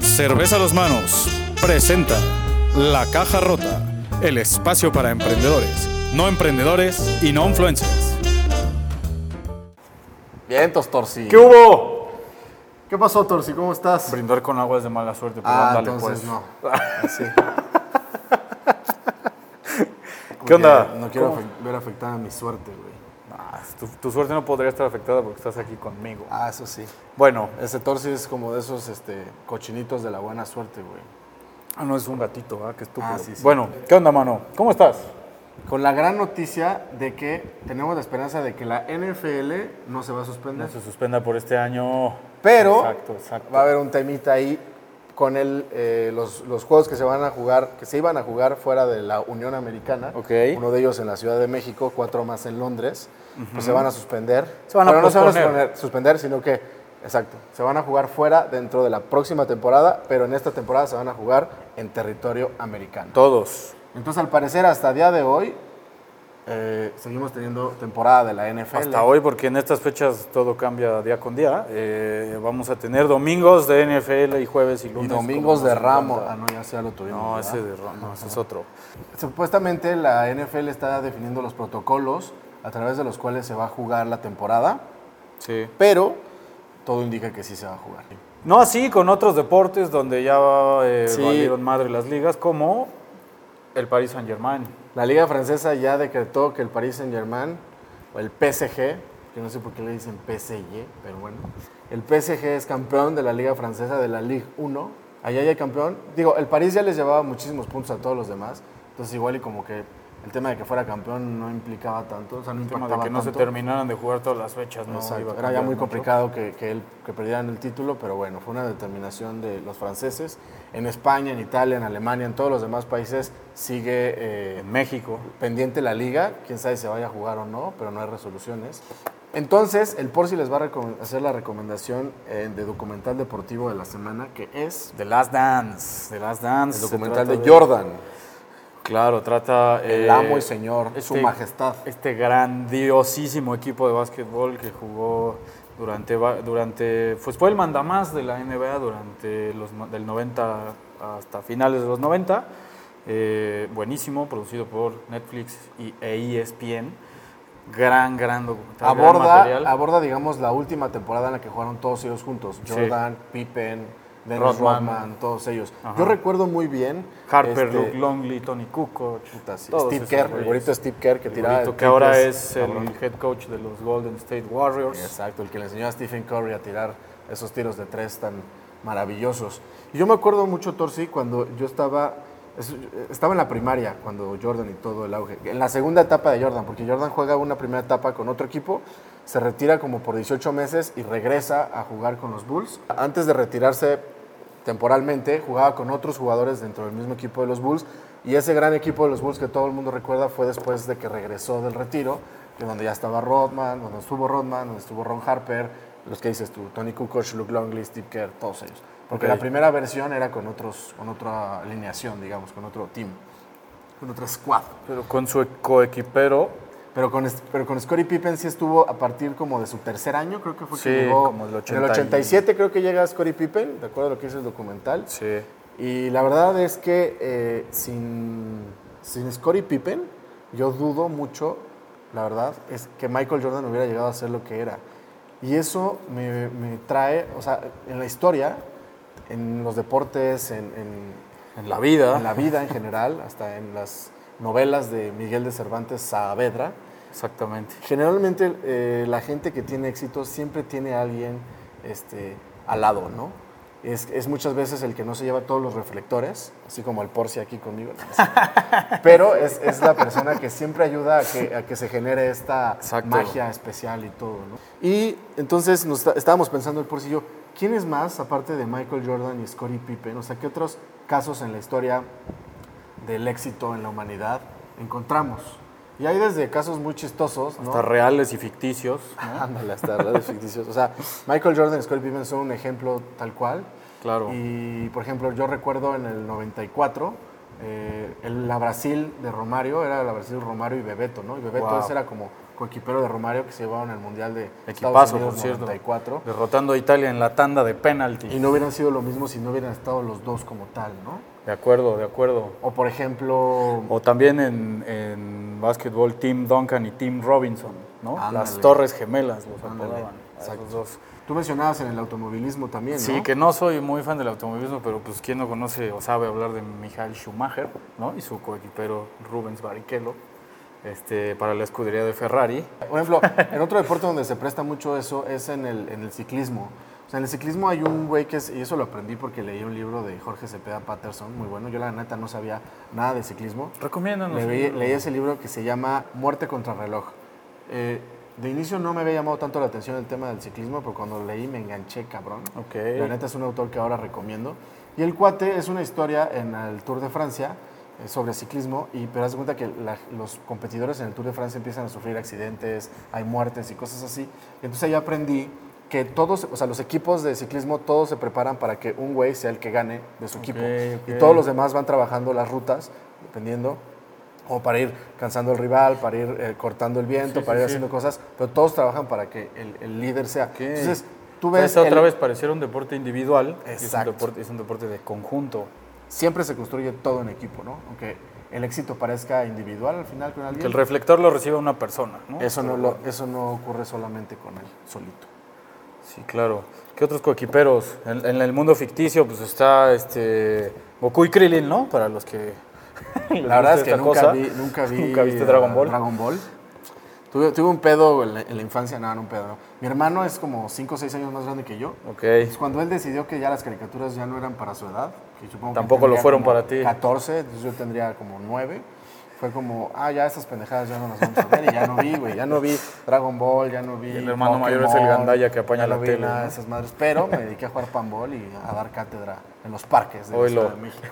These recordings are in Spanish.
Cerveza a los manos presenta La Caja Rota, el espacio para emprendedores, no emprendedores y no influencers. Bien, Torsi. ¿Qué hubo? ¿Qué pasó, Torsi? ¿Cómo estás? Brindar con agua es de mala suerte, pero Ah, ándale entonces pues. no. Así. ¿Qué onda? No quiero ver afectada mi suerte, güey. Tu, tu suerte no podría estar afectada porque estás aquí conmigo. Ah, eso sí. Bueno, Ese Torsi es como de esos este, cochinitos de la buena suerte, güey. ah, no es un gatito, ¿ah? Qué estúpido. Ah, sí, sí. Bueno, ¿qué onda, mano? ¿Cómo estás? Con la gran noticia de que tenemos la esperanza de que la NFL no se va a suspender. No se suspenda por este año. Pero Exacto, exacto. va a haber un temita ahí con el, eh, los, los juegos que se van a jugar, que se iban a jugar fuera de la Unión Americana. Ok. Uno de ellos en la Ciudad de México, cuatro más en Londres. Pues se van a suspender. Se van a Pero no se van a suspender, suspender, sino que, exacto, se van a jugar fuera dentro de la próxima temporada, pero en esta temporada se van a jugar en territorio americano. Todos. Entonces, al parecer, hasta día de hoy, eh, seguimos teniendo temporada de la NFL. Hasta hoy, porque en estas fechas todo cambia día con día. eh, vamos a tener domingos de NFL y jueves y Y lunes. domingos como de encanta. Ah, no, ya sea lo tuvimos. No, ¿verdad? ese de Ramos, no, ese es otro. Supuestamente la NFL está definiendo los protocolos a través de los cuales se va a jugar la temporada, Sí. pero todo indica que sí se va a jugar. No así con otros deportes donde ya eh, Sí. valieron madre las ligas, como el Paris Saint Germain. La Liga Francesa ya decretó que el Paris Saint-Germain, o el PSG, que no sé por qué le dicen PSG, pero bueno, el PSG es campeón de la Liga Francesa de la Ligue 1. Allá ya hay campeón. Digo, el París ya les llevaba muchísimos puntos a todos los demás, entonces igual y como que el tema de que fuera campeón no implicaba tanto, o sea, no El tema de que no se terminaran de jugar todas las fechas, ¿no? Exacto, Iba a Era ya muy mucho. complicado que, que, él, que perdieran el título, pero bueno, fue una determinación de los franceses. En España, en Italia, en Alemania, en todos los demás países sigue eh, En México. pendiente la liga. Quién sabe si se vaya a jugar o no, pero no hay resoluciones. Entonces, el Porci les va a hacer la recomendación eh, de documental deportivo de la semana, que es The Last Dance. The Last Dance. el documental de Jordan, Claro, trata... el eh, amo y señor, su este- majestad. Este grandiosísimo equipo de básquetbol que jugó durante, durante pues fue el mandamás de la NBA durante los del 90 hasta finales de los 90. Eh, buenísimo, producido por Netflix y, e ESPN. Gran, gran documental. Aborda, aborda, digamos, la última temporada en la que jugaron todos ellos juntos. Sí. Jordan, Pippen, Dennis Rodman. Rodman, todos ellos. Ajá. Yo recuerdo muy bien... Harper, este, Luke Longley, Tony Kukoc. puta, sí, Steve Kerr, el bonito Steve Kerr que tiraba... que ahora es el head coach de los Golden State Warriors. Exacto, el que le enseñó a Stephen Curry a tirar esos tiros de tres tan maravillosos. Y yo me acuerdo mucho, Torsi, cuando yo estaba, es- estaba en la primaria, cuando Jordan y todo el auge. En la segunda etapa de Jordan, porque Jordan juega una primera etapa con otro equipo, se retira como por 18 meses y regresa a jugar con los Bulls. Antes de retirarse temporalmente, jugaba con otros jugadores dentro del mismo equipo de los Bulls. Y ese gran equipo de los Bulls que todo el mundo recuerda fue después de que regresó del retiro, donde ya estaba Rodman, donde estuvo Rodman, donde estuvo Ron Harper, los que dices tú, Tony Kukoc, Luke Longley, Steve Kerr, todos ellos. Porque la primera versión era con, otros, con otra alineación, digamos, con otro team, con otra squad. Pero con su coequipero, Pero con, pero con Scottie Pippen sí estuvo a partir como de su tercer año, creo que fue que Sí, llegó. como el en 80 el y- 87 creo que llega Scottie Pippen, de acuerdo a lo que dice el documental. sí. Y la verdad es que eh, sin, sin Scottie Pippen, yo dudo mucho, la verdad, es que Michael Jordan hubiera llegado a ser lo que era. Y eso me, me trae, o sea, en la historia, en los deportes, en, en- En la vida. en la vida en general, hasta en las novelas de Miguel de Cervantes Saavedra, Exactamente. generalmente eh, la gente que tiene éxito siempre tiene a alguien este, al lado, ¿no? Es, es muchas veces el que no se lleva todos los reflectores, así como el Porci aquí conmigo. Pero es, es la persona que siempre ayuda a que, a que se genere esta Exacto. magia especial y todo, ¿no? Y entonces nos está- estábamos pensando el Porci y yo, ¿quién es más, aparte de Michael Jordan y Scottie Pippen? O sea, ¿qué otros casos en la historia del éxito en la humanidad encontramos? Y hay desde casos muy chistosos, ¿no? Hasta reales y ficticios. Ándale, hasta redes ficticios. O sea, Michael Jordan y Scottie Pippen son un ejemplo tal cual. Claro. Y, por ejemplo, yo recuerdo en el 94, eh, el- la Brasil de Romario, era la Brasil Romario y Bebeto, ¿no? Y Bebeto Wow. ese era como coequipero de Romario que se llevaron al Mundial de Equipazo, Estados Unidos por cierto. 94. Derrotando a Italia en la tanda de penalti. Y no hubieran sido lo mismo si no hubieran estado los dos como tal, ¿no? De acuerdo, de acuerdo. O por ejemplo, O también en, en básquetbol, Tim Duncan y Tim Robinson, ¿no? Ándale. Las torres gemelas los a esos dos. tú mencionabas en el automovilismo también, ¿no? Sí, que no soy muy fan del automovilismo, pero pues quién no conoce o sabe hablar de Michael Schumacher, ¿no? Y su coequipero Rubens Barrichello, este, para la escudería de Ferrari. Por ejemplo, en otro deporte donde se presta mucho eso es en el, en el ciclismo. O sea, en el ciclismo hay un güey que es, y eso lo aprendí porque leí un libro de Jorge Cepeda Patterson, muy bueno. Yo la neta no sabía nada de ciclismo. Recomiéndanos. Leí, ese libro que se llama Muerte contra reloj. Eh, de inicio no me había llamado tanto la atención el tema del ciclismo, pero cuando leí me enganché, cabrón. Ok. La neta es un autor que ahora recomiendo. Y El Cuate es una historia en el Tour de Francia eh, sobre ciclismo, y, pero haz de cuenta que la- los competidores en el Tour de Francia empiezan a sufrir accidentes, hay muertes y cosas así. Entonces ahí aprendí que todos, o sea, los equipos de ciclismo, todos se preparan para que un güey sea el que gane de su equipo. Y todos los demás van trabajando las rutas, dependiendo, o para ir cansando al rival, para ir eh, cortando el viento, Sí, para sí, ir sí. haciendo cosas, pero todos trabajan para que el, el líder sea. Ok. Entonces, tú ves... otra vez pareciera un deporte individual. y Es un, deporte, es un deporte de conjunto. siempre se construye todo en equipo, ¿no? Aunque el éxito parezca individual al final con alguien. Que el reflector lo reciba una persona, ¿no? eso, no lo- eso no ocurre solamente con él, solito. Sí, claro. ¿Qué otros coequiperos? En, en el mundo ficticio, pues está este Goku y Krillin, ¿no? Para los que. La verdad es que nunca cosa. vi, nunca vi. ¿Nunca viste Dragon Ball? Dragon Ball. Tuve, tuve un pedo en la, en la infancia, nada, no un pedo, no. Mi hermano es como 5 o 6 años más grande que yo. Ok. Entonces, cuando él decidió que ya las caricaturas ya no eran para su edad, que supongo que Tampoco lo fueron para ti. 14, entonces yo tendría como 9. Fue como, ah, ya esas pendejadas ya no las vamos a ver. Y ya no vi, güey. Ya no vi Dragon Ball, ya no vi. El hermano mayor es el gandalla que apaña ya la no vi tele, nada de esas madres. Pero me dediqué a jugar panball y a dar cátedra en los parques de la. Ciudad de México.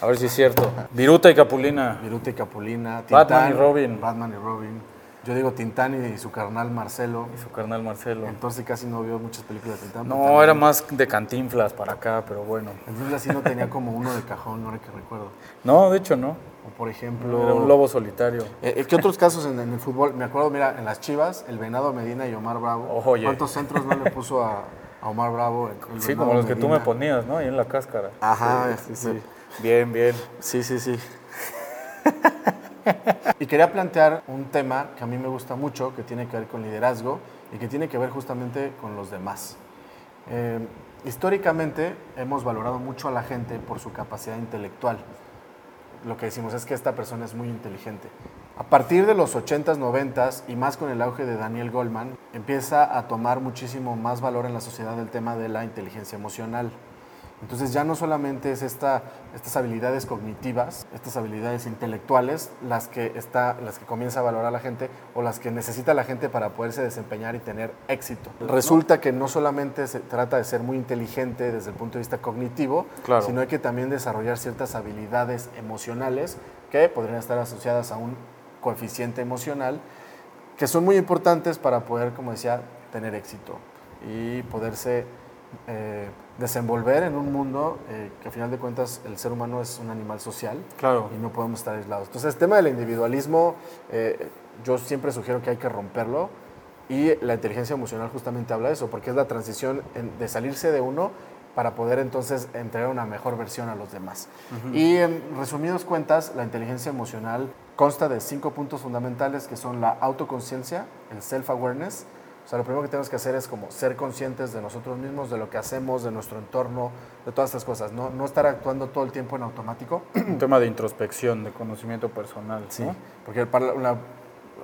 A ver si es cierto. Viruta y Capulina. Viruta y Capulina, Batman y Robin. Batman y Robin. Yo digo Tintán y su carnal Marcelo. Y su carnal Marcelo. Entonces casi no vio muchas películas de Tintán. No, también- era más de cantinflas para acá, pero bueno. Entonces así no tenía como uno de cajón, ahora que recuerdo. No, de hecho no. O por ejemplo... Era un lobo solitario. Eh, eh, ¿Qué otros casos en, en el fútbol? Me acuerdo, mira, en las Chivas, el Venado Medina y Omar Bravo. Oye. ¿Cuántos centros no le puso a, a Omar Bravo? el- el Sí, como los que tú me ponías, ¿no? Ahí en la cáscara. Ajá, sí, sí. Bien, bien. Sí, sí, sí. y quería plantear un tema que a mí me gusta mucho, que tiene que ver con liderazgo y que tiene que ver justamente con los demás. Eh, históricamente hemos valorado mucho a la gente por su capacidad intelectual. Lo que decimos es que esta persona es muy inteligente. A partir de los 80s, 90s y más con el auge de Daniel Goldman, empieza a tomar muchísimo más valor en la sociedad el tema de la inteligencia emocional. Entonces ya no solamente es esta, estas habilidades cognitivas, estas habilidades intelectuales, las que, está, las que comienza a valorar la gente o las que necesita la gente para poderse desempeñar y tener éxito. Resulta que no solamente se trata de ser muy inteligente desde el punto de vista cognitivo, Claro. sino hay que también desarrollar ciertas habilidades emocionales que podrían estar asociadas a un coeficiente emocional que son muy importantes para poder, como decía, tener éxito y poderse eh, desenvolver en un mundo eh, que a final de cuentas el ser humano es un animal social Claro. y no podemos estar aislados. Entonces el tema del individualismo eh, yo siempre sugiero que hay que romperlo y la inteligencia emocional justamente habla de eso, porque es la transición en- de salirse de uno para poder entonces entregar una mejor versión a los demás. Y en resumidas cuentas, la inteligencia emocional consta de cinco puntos fundamentales que son la autoconciencia, el self-awareness. Sea, lo primero que tenemos que hacer es como ser conscientes de nosotros mismos, de lo que hacemos, de nuestro entorno, de todas estas cosas. No, no estar actuando todo el tiempo en automático. Un tema de introspección, de conocimiento personal. Sí, ¿no? porque para la,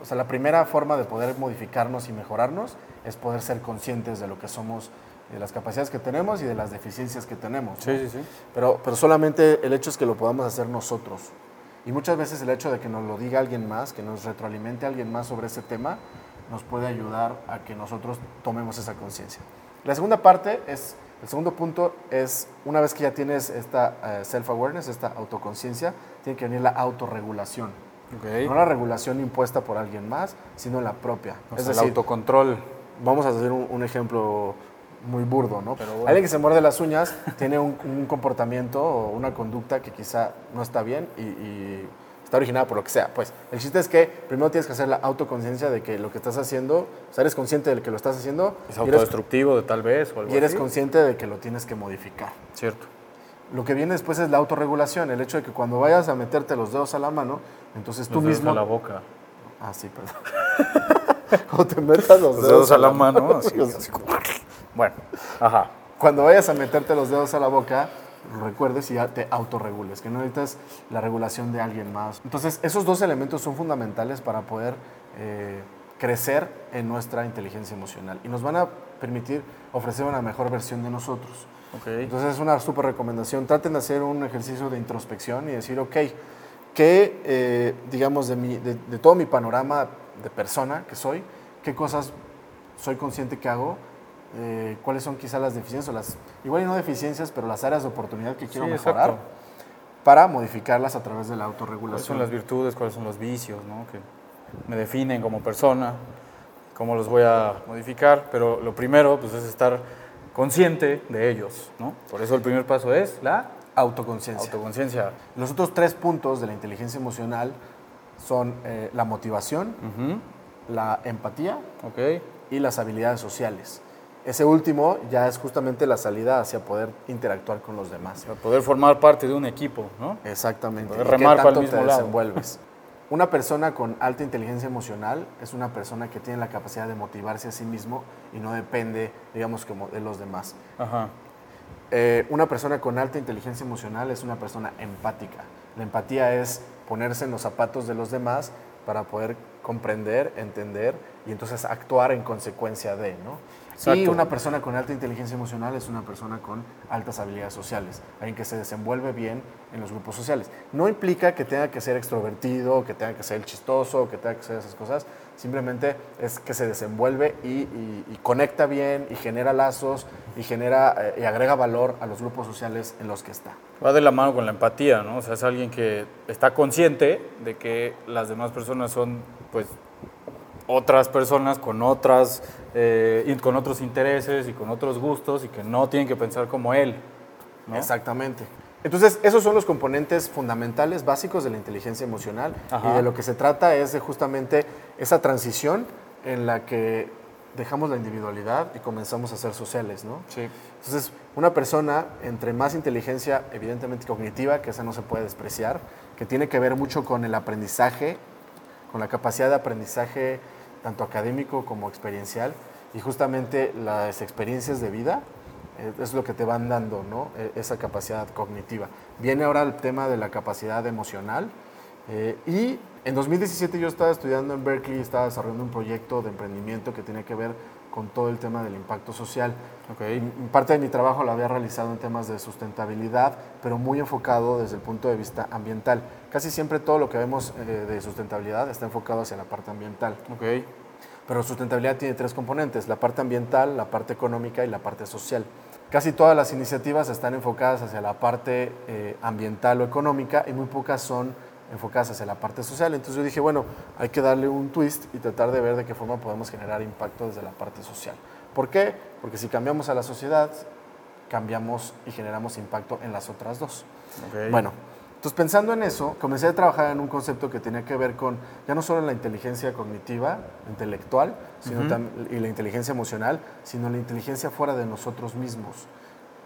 o sea, la primera forma de poder modificarnos y mejorarnos es poder ser conscientes de lo que somos, de las capacidades que tenemos y de las deficiencias que tenemos. ¿no? Sí, sí, sí. Pero, pero solamente el hecho es que lo podamos hacer nosotros. Y muchas veces el hecho de que nos lo diga alguien más, que nos retroalimente alguien más sobre ese tema, nos puede ayudar a que nosotros tomemos esa conciencia. La segunda parte es, el segundo punto es, una vez que ya tienes esta eh, self-awareness, esta autoconciencia, tiene que venir la autorregulación. Ok. No la regulación impuesta por alguien más, sino la propia. O es sea, el decir, autocontrol. vamos a hacer un, un ejemplo muy burdo, ¿no? Pero bueno. Alguien que se muerde las uñas tiene un, un comportamiento o una conducta que quizá no está bien y, y está originada por lo que sea. Pues el chiste es que primero tienes que hacer la autoconciencia de que lo que estás haciendo, o sea, eres consciente de que lo estás haciendo Es y eres, autodestructivo de tal vez o algo y eres así. consciente de que lo tienes que modificar. Cierto. Lo que viene después es la autorregulación, el hecho de que cuando vayas a meterte los dedos a la mano, entonces tú Los dedos mismo... a la boca. Ah, sí, perdón. cuando te metas los, Los dedos a la mano, así. así como- Bueno, ajá. Cuando vayas a meterte los dedos a la boca, recuerdes y ya te autorregules, que no necesitas la regulación de alguien más. Entonces, esos dos elementos son fundamentales para poder eh, crecer en nuestra inteligencia emocional y nos van a permitir ofrecer una mejor versión de nosotros. Ok. Entonces, es una súper recomendación. Traten de hacer un ejercicio de introspección y decir, ok, ¿qué, eh, digamos, de, mi, de, de todo mi panorama de persona que soy, qué cosas soy consciente que hago? Eh, cuáles son quizás las deficiencias o las, igual y no deficiencias, pero las áreas de oportunidad que quiero Sí, mejorar exacto. para modificarlas a través de la ¿Cuáles son autorregulación. las virtudes, cuáles son los vicios, ¿no? Que me definen como persona, cómo los voy a modificar, pero lo primero pues, es estar consciente de ellos, ¿no? Por eso el primer paso es la Autoconciencia. autoconciencia. Los otros tres puntos de la inteligencia emocional son eh, la motivación, Ujú, la empatía Ok. y las habilidades sociales. Ese último ya es justamente la salida hacia poder interactuar con los demás. Para poder formar parte de un equipo, ¿no? Exactamente. Poder ¿Y qué para el tanto mismo te lado. desenvuelves? Una persona con alta inteligencia emocional es una persona que tiene la capacidad de motivarse a sí mismo y no depende, digamos, como de los demás. Ajá. Eh, una persona con alta inteligencia emocional es una persona empática. La empatía es ponerse en los zapatos de los demás para poder comprender, entender y entonces actuar en consecuencia de, ¿no? Y Exacto. una persona con alta inteligencia emocional es una persona con altas habilidades sociales, alguien que se desenvuelve bien en los grupos sociales. No implica que tenga que ser extrovertido, que tenga que ser el chistoso, que tenga que ser esas cosas, simplemente es que se desenvuelve y, y- y conecta bien y genera lazos y genera eh, y agrega valor a los grupos sociales en los que está. Va de la mano con la empatía, ¿no? O sea, es alguien que está consciente de que las demás personas son, pues, otras personas con otras, eh, con otros intereses y con otros gustos y que no tienen que pensar como él, ¿no? Exactamente. Entonces, esos son los componentes fundamentales, básicos de la inteligencia emocional. Ajá. Y de lo que se trata es de justamente esa transición en la que dejamos la individualidad y comenzamos a ser sociales, ¿no? Sí. Entonces, una persona entre más inteligencia, evidentemente cognitiva, que esa no se puede despreciar, que tiene que ver mucho con el aprendizaje, con la capacidad de aprendizaje tanto académico como experiencial, y justamente las experiencias de vida eh, es lo que te van dando, ¿no? Eh, esa capacidad cognitiva. Viene ahora el tema de la capacidad emocional, eh, y en 2017 yo estaba estudiando en Berkeley, estaba desarrollando un proyecto de emprendimiento que tiene que ver con todo el tema del impacto social. Ok. M- Parte de mi trabajo lo había realizado en temas de sustentabilidad, pero muy enfocado desde el punto de vista ambiental. Casi siempre todo lo que vemos eh, de sustentabilidad está enfocado hacia la parte ambiental. Ok. Pero sustentabilidad tiene tres componentes, la parte ambiental, la parte económica y la parte social. Casi todas las iniciativas están enfocadas hacia la parte eh, ambiental o económica y muy pocas son enfocadas hacia la parte social. Entonces yo dije, bueno, hay que darle un twist y tratar de ver de qué forma podemos generar impacto desde la parte social. ¿Por qué? Porque si cambiamos a la sociedad, cambiamos y generamos impacto en las otras dos. Bueno, entonces pensando en eso, comencé a trabajar en un concepto que tenía que ver con ya no solo la inteligencia cognitiva, intelectual, sino y la inteligencia emocional, sino la inteligencia fuera de nosotros mismos,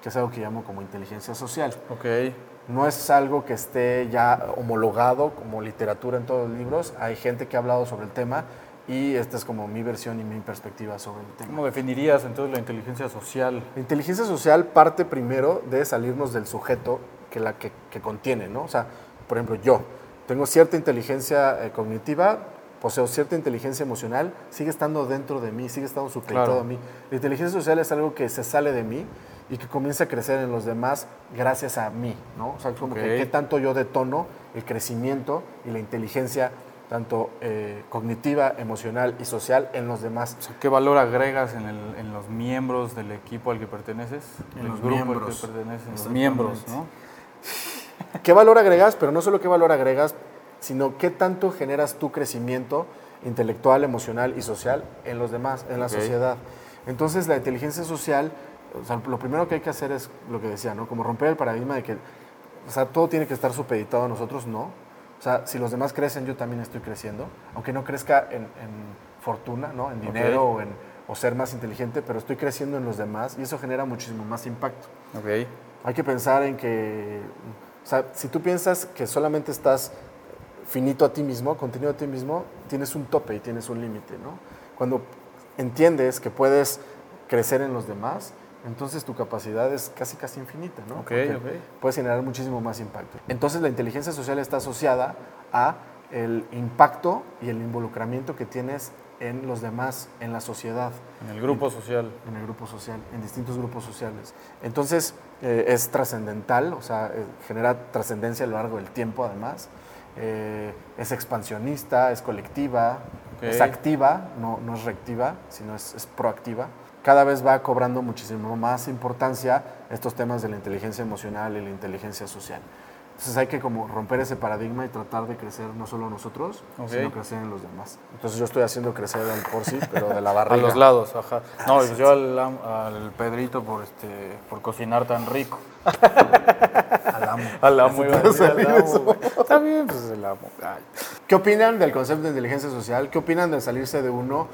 que es algo que llamo como inteligencia social. Ok. No es algo que esté ya homologado como literatura en todos los libros, hay gente que ha hablado sobre el tema y esta es como mi versión y mi perspectiva sobre el tema. ¿Cómo definirías entonces la inteligencia social? La inteligencia social parte primero de salirnos del sujeto que la que, que contiene, ¿no? O sea, por ejemplo, yo tengo cierta inteligencia eh, cognitiva, poseo cierta inteligencia emocional, sigue estando dentro de mí, sigue estando supeditado Claro. a mí. La inteligencia social es algo que se sale de mí y que comienza a crecer en los demás gracias a mí, ¿no? O sea, como que Ok. qué tanto yo detono el crecimiento y la inteligencia tanto eh, cognitiva, emocional y social en los demás. O sea, ¿Qué valor agregas en, el- en los miembros del equipo al que perteneces? En los los grupos miembros. al que perteneces, en los miembros, ¿no? ¿Qué valor agregas? Pero no solo qué valor agregas, sino qué tanto generas tu crecimiento intelectual, emocional y social en los demás, en la sociedad. Entonces, la inteligencia social, o sea, lo primero que hay que hacer es lo que decía, ¿no? Como romper el paradigma de que, o sea, todo tiene que estar supeditado a nosotros, no. O sea, si los demás crecen, yo también estoy creciendo, aunque no crezca en, en fortuna, ¿no? En dinero o, en, o ser más inteligente, pero estoy creciendo en los demás y eso genera muchísimo más impacto. Ok. Hay que pensar en que, o sea, si tú piensas que solamente estás finito a ti mismo, contenido a ti mismo, tienes un tope y tienes un límite, ¿no? Cuando entiendes que puedes crecer en los demás, entonces tu capacidad es casi casi infinita, ¿no? Ok, Porque ok. Puedes generar muchísimo más impacto. Entonces la inteligencia social está asociada a el impacto y el involucramiento que tienes en los demás, en la sociedad En el grupo social. en el grupo social, en distintos grupos sociales. Entonces, eh, es trascendental, o sea, eh, genera trascendencia a lo largo del tiempo además. Eh, es expansionista, es colectiva, es activa, no, no es reactiva, sino es, es proactiva. Cada vez va cobrando muchísimo más importancia estos temas de la inteligencia emocional y la inteligencia social. Entonces hay que como romper ese paradigma y tratar de crecer no solo nosotros, Ok. sino crecer en los demás. Entonces yo estoy haciendo crecer al Porci, pero de la A barriga. los lados, ajá. No, pues yo al, al Pedrito por este por cocinar tan rico. Al amo. Al amo, iba a decir al amo. Está bien, pues el amo. Ay. ¿Qué opinan del concepto de inteligencia social? ¿Qué opinan de salirse de uno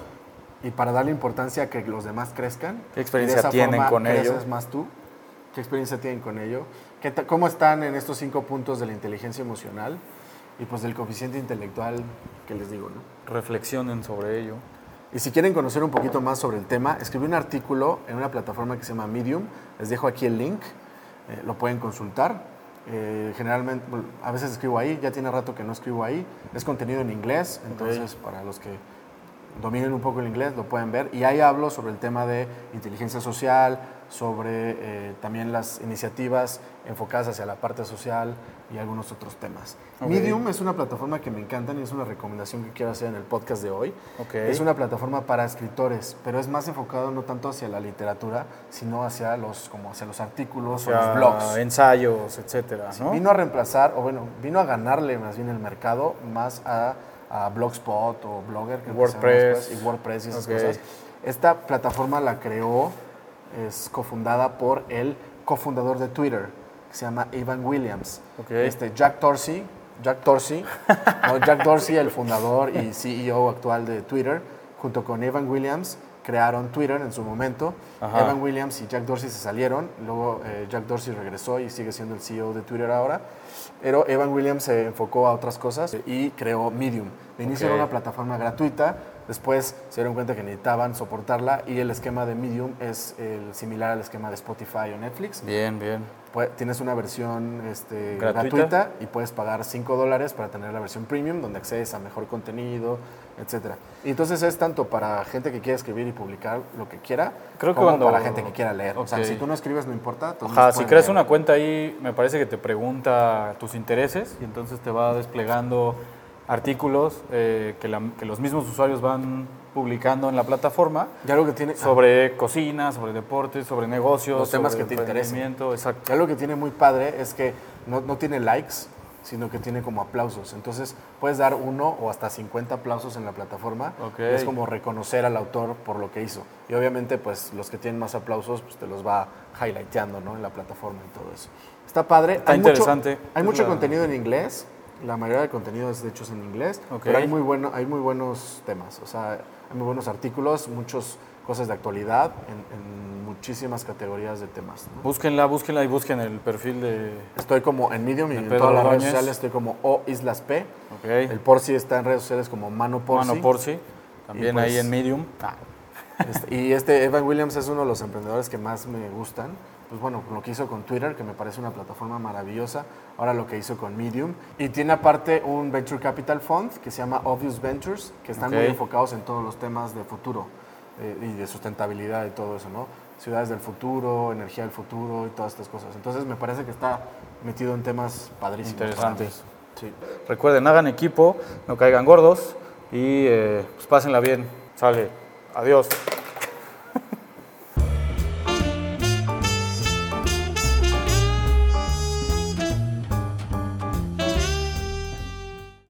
y para darle importancia a que los demás crezcan? ¿Qué experiencia Y de esa tienen forma con ello? más tú? ¿Qué experiencia tienen con ello? ¿Qué ¿Cómo están en estos cinco puntos de la inteligencia emocional y pues del coeficiente intelectual que les digo, ¿no? Reflexionen sobre ello. Y si quieren conocer un poquito más sobre el tema, escribí un artículo en una plataforma que se llama Medium. Les dejo aquí el link, eh, lo pueden consultar. Eh, generalmente, a veces escribo ahí, ya tiene rato que no escribo ahí. Es contenido en inglés, entonces para los que dominen un poco el inglés lo pueden ver. Y ahí hablo sobre el tema de inteligencia social, sobre eh, también las iniciativas enfocadas hacia la parte social y algunos otros temas. Medium es una plataforma que me encanta y es una recomendación que quiero hacer en el podcast de hoy. Es una plataforma para escritores, pero es más enfocado no tanto hacia la literatura, sino hacia los, como hacia los artículos O los blogs. ensayos, etcétera, ¿no? Vino a reemplazar, o bueno, vino a ganarle más bien el mercado más a, a Blogspot o Blogger, creo que WordPress. después, y WordPress y esas Ok. cosas. Esta plataforma la creó, es cofundada por el cofundador de Twitter, que se llama Ivan Williams. Ok. Este, Jack Dorsey, Jack Dorsey, no, Jack Dorsey, el fundador y CEO actual de Twitter, junto con Evan Williams, crearon Twitter en su momento. Ajá. Evan Williams y Jack Dorsey se salieron, luego eh, Jack Dorsey regresó y sigue siendo el CEO de Twitter ahora. Pero Evan Williams se enfocó a otras cosas y creó Medium. De inicio era una plataforma gratuita, después se dieron cuenta que necesitaban soportarla y el esquema de Medium es el similar al esquema de Spotify o Netflix. Bien, bien. Tienes una versión este, ¿Gratuita? gratuita y puedes pagar 5 dólares para tener la versión premium donde accedes a mejor contenido, etc. Y entonces es tanto para gente que quiera escribir y publicar lo que quiera, Creo que como cuando- para gente que quiera leer. O sea, si tú no escribes no importa. Ajá, si creas leer. una cuenta ahí, me parece que te pregunta tus intereses y entonces te va desplegando artículos eh, que, la- que los mismos usuarios van publicando en la plataforma Y algo que tiene, sobre cocina, sobre deportes, sobre negocios, Los temas sobre que te emprendimiento, Exacto. Y algo que tiene muy padre es que no, no tiene likes, sino que tiene como aplausos. Entonces puedes dar uno o hasta 50 aplausos en la plataforma. Ok. Y es como reconocer al autor por lo que hizo. Y obviamente pues los que tienen más aplausos pues te los va highlighteando ¿no? en la plataforma y todo eso. Está padre. Está hay mucho- interesante. hay Es mucho la- contenido en inglés. La mayoría del contenido es de hecho es en inglés. Pero hay muy, bueno, hay muy buenos temas. O sea, hay muy buenos artículos, muchas cosas de actualidad en, en muchísimas categorías de temas. ¿no? Búsquenla, búsquenla y busquen el perfil de... Estoy como en Medium y en Pedro todas las redes sociales estoy como O Islas P. Ok. El Porci está en redes sociales como Mano Porci. Mano Porci. También pues- ahí en Medium. Este, y este Evan Williams es uno de los emprendedores que más me gustan. Pues bueno, lo que hizo con Twitter, que me parece una plataforma maravillosa. Ahora lo que hizo con Medium. Y tiene aparte un Venture Capital Fund que se llama Obvious Ventures, que están muy enfocados en todos los temas de futuro eh, y de sustentabilidad y todo eso, ¿no? Ciudades del futuro, energía del futuro y todas estas cosas. Entonces me parece que está metido en temas padrísimos. Interesantes. Sí. Recuerden, hagan equipo, no caigan gordos y eh, pues pásenla bien. Sale. Adiós.